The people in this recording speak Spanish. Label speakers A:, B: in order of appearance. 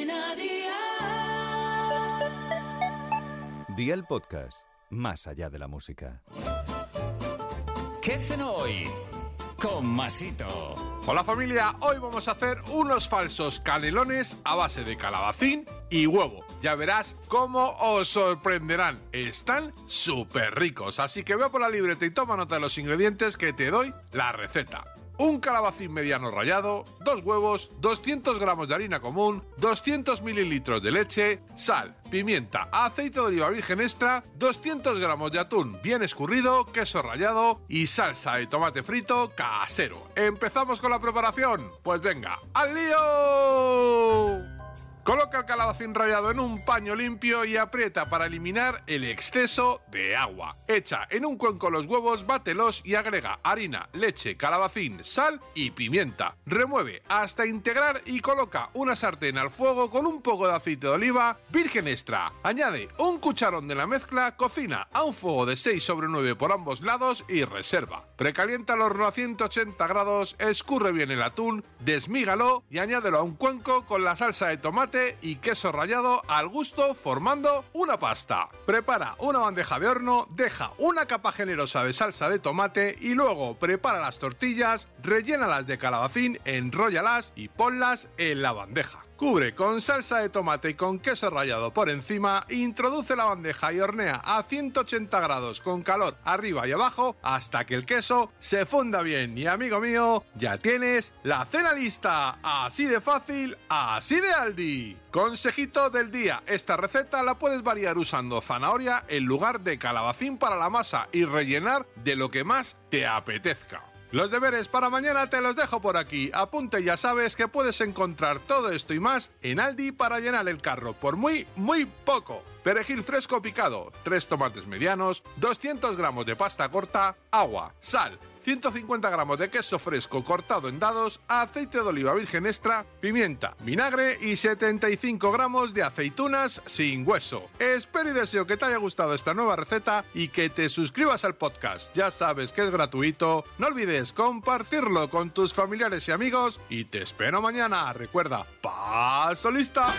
A: Cadena Dial.
B: Día el podcast, más allá de la música.
C: ¿Qué hacen hoy? Con Masito.
D: Hola familia, hoy vamos a hacer unos falsos canelones a base de calabacín y huevo. Ya verás cómo os sorprenderán. Están súper ricos, así que ve por la libreta y toma nota de los ingredientes que te doy la receta un calabacín mediano rallado, dos huevos, 200 gramos de harina común, 200 mililitros de leche, sal, pimienta, aceite de oliva virgen extra, 200 gramos de atún bien escurrido, queso rallado y salsa de tomate frito casero. ¿Empezamos con la preparación? Pues venga, ¡al lío! Calabacín rallado en un paño limpio y aprieta para eliminar el exceso de agua. Echa en un cuenco los huevos, bátelos y agrega harina, leche, calabacín, sal y pimienta. Remueve hasta integrar y coloca una sartén al fuego con un poco de aceite de oliva virgen extra. Añade un cucharón de la mezcla, cocina a un fuego de 6 sobre 9 por ambos lados y reserva. Precalienta el horno a 180 grados, escurre bien el atún, desmígalo y añádelo a un cuenco con la salsa de tomate y queso rallado al gusto formando una pasta. Prepara una bandeja de horno, deja una capa generosa de salsa de tomate y luego prepara las tortillas, rellénalas de calabacín, enróllalas y ponlas en la bandeja. Cubre con salsa de tomate y con queso rallado por encima, introduce la bandeja y hornea a 180 grados con calor arriba y abajo hasta que el queso se funda bien. Y amigo mío, ya tienes la cena lista. Así de fácil, así de Aldi. Consejito del día, esta receta la puedes variar usando zanahoria en lugar de calabacín para la masa y rellenar de lo que más te apetezca. Los deberes para mañana te los dejo por aquí. Apunte ya sabes que puedes encontrar todo esto y más en Aldi para llenar el carro por muy, muy poco. Perejil fresco picado, 3 tomates medianos, 200 gramos de pasta corta, agua, sal, 150 gramos de queso fresco cortado en dados, aceite de oliva virgen extra, pimienta, vinagre y 75 gramos de aceitunas sin hueso. Espero y deseo que te haya gustado esta nueva receta y que te suscribas al podcast. Ya sabes que es gratuito. No olvides compartirlo con tus familiares y amigos y te espero mañana. Recuerda, paso lista.